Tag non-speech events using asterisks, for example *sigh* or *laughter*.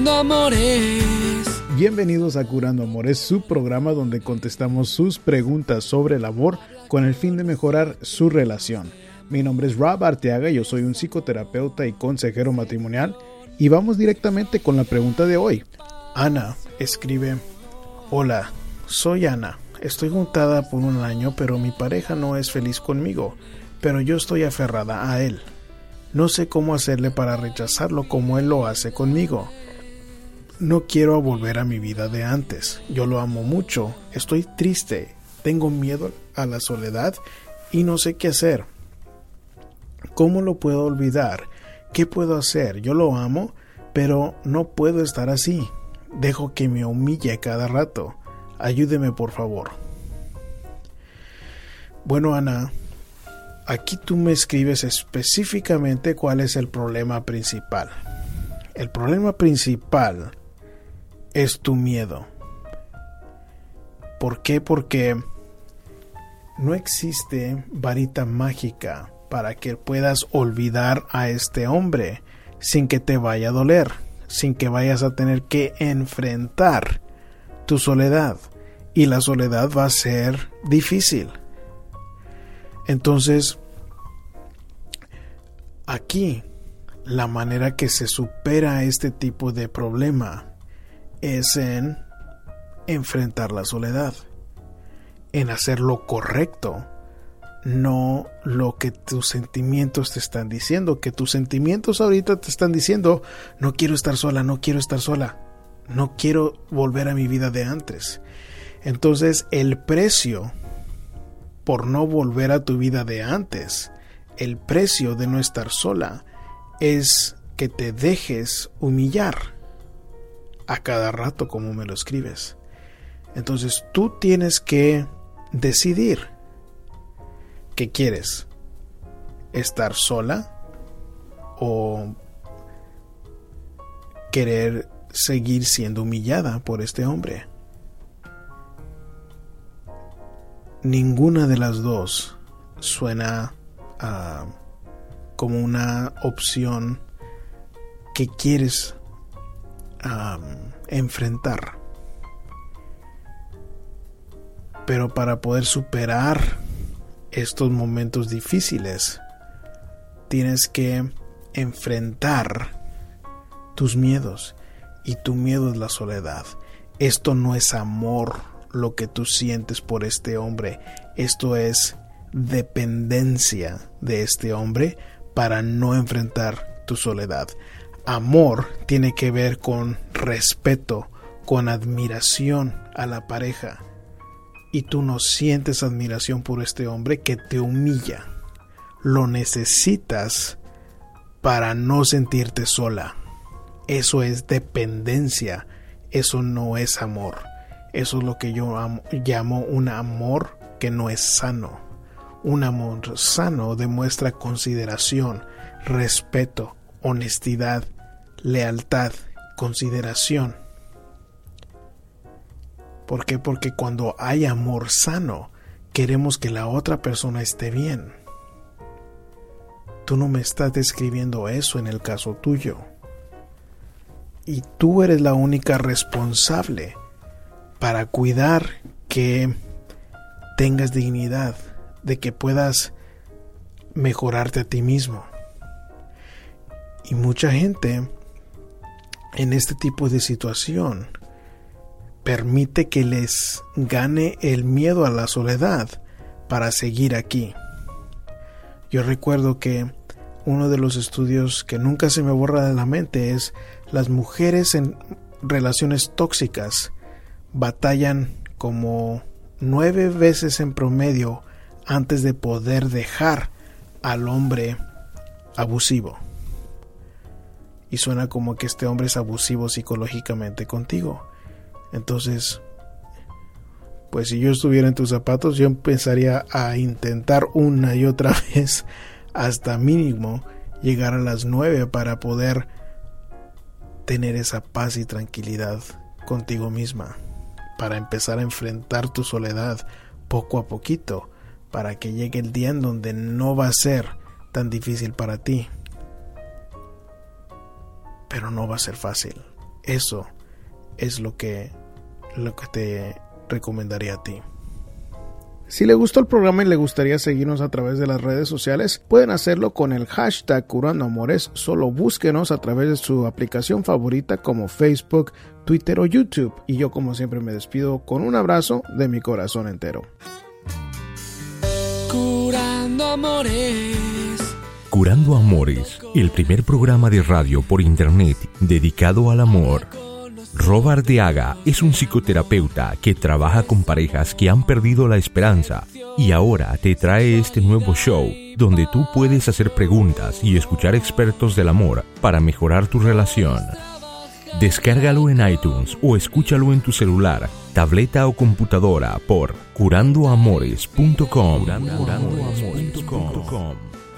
Curando Amores. Bienvenidos a Curando Amores, su programa donde contestamos sus preguntas sobre el amor con el fin de mejorar su relación. Mi nombre es Rob Arteaga, yo soy un psicoterapeuta y consejero matrimonial y vamos directamente con la pregunta de hoy. Ana escribe, Hola, soy Ana, estoy juntada por un año pero mi pareja no es feliz conmigo, pero yo estoy aferrada a él. No sé cómo hacerle para rechazarlo como él lo hace conmigo. No quiero volver a mi vida de antes. Yo lo amo mucho. Estoy triste. Tengo miedo a la soledad y no sé qué hacer. ¿Cómo lo puedo olvidar? ¿Qué puedo hacer? Yo lo amo, pero no puedo estar así. Dejo que me humille cada rato. Ayúdeme, por favor. Bueno, Ana, aquí tú me escribes específicamente cuál es el problema principal. El problema principal es tu miedo. ¿Por qué? Porque no existe varita mágica para que puedas olvidar a este hombre sin que te vaya a doler, sin que vayas a tener que enfrentar tu soledad. Y la soledad va a ser difícil. Entonces, aquí la manera que se supera este tipo de problema es en enfrentar la soledad, en hacer lo correcto, no lo que tus sentimientos te están diciendo, que tus sentimientos ahorita te están diciendo, no quiero estar sola, no quiero estar sola, no quiero volver a mi vida de antes. Entonces el precio por no volver a tu vida de antes, el precio de no estar sola, es que te dejes humillar a cada rato como me lo escribes. Entonces tú tienes que decidir qué quieres. ¿Estar sola o querer seguir siendo humillada por este hombre? Ninguna de las dos suena uh, como una opción que quieres enfrentar. Pero para poder superar estos momentos difíciles, tienes que enfrentar tus miedos. Y tu miedo es la soledad. Esto no es amor lo que tú sientes por este hombre. Esto es dependencia de este hombre para no enfrentar tu soledad. Amor tiene que ver con respeto, con admiración a la pareja. Y tú no sientes admiración por este hombre que te humilla. Lo necesitas para no sentirte sola. Eso es dependencia. Eso no es amor. Eso es lo que yo llamo un amor que no es sano. Un amor sano demuestra consideración, respeto, honestidad, lealtad, consideración. ¿Por qué? Porque cuando hay amor sano, queremos que la otra persona esté bien. Tú no me estás describiendo eso en el caso tuyo. Y tú eres la única responsable para cuidar que tengas dignidad, de que puedas mejorarte a ti mismo. Y mucha gente en este tipo de situación permite que les gane el miedo a la soledad para seguir aquí. Yo recuerdo que uno de los estudios que nunca se me borra de la mente es las mujeres en relaciones tóxicas batallan como nueve veces en promedio antes de poder dejar al hombre abusivo. Y suena como que este hombre es abusivo psicológicamente contigo. Entonces, pues si yo estuviera en tus zapatos, yo empezaría a intentar una y otra *laughs* vez hasta mínimo llegar a las nueve para poder tener esa paz y tranquilidad contigo misma, para empezar a enfrentar tu soledad poco a poquito, para que llegue el día en donde no va a ser tan difícil para ti. Pero no va a ser fácil. Eso es lo que, lo que te recomendaría a ti. Si le gustó el programa y le gustaría seguirnos a través de las redes sociales, pueden hacerlo con el hashtag Curando Amores. Solo búsquenos a través de su aplicación favorita como Facebook, Twitter o YouTube. Y yo como siempre me despido con un abrazo de mi corazón entero. Curando Amores. Curando Amores, el primer programa de radio por internet dedicado al amor. Robert Deaga es un psicoterapeuta que trabaja con parejas que han perdido la esperanza y ahora te trae este nuevo show donde tú puedes hacer preguntas y escuchar expertos del amor para mejorar tu relación. Descárgalo en iTunes o escúchalo en tu celular, tableta o computadora por curandoamores.com.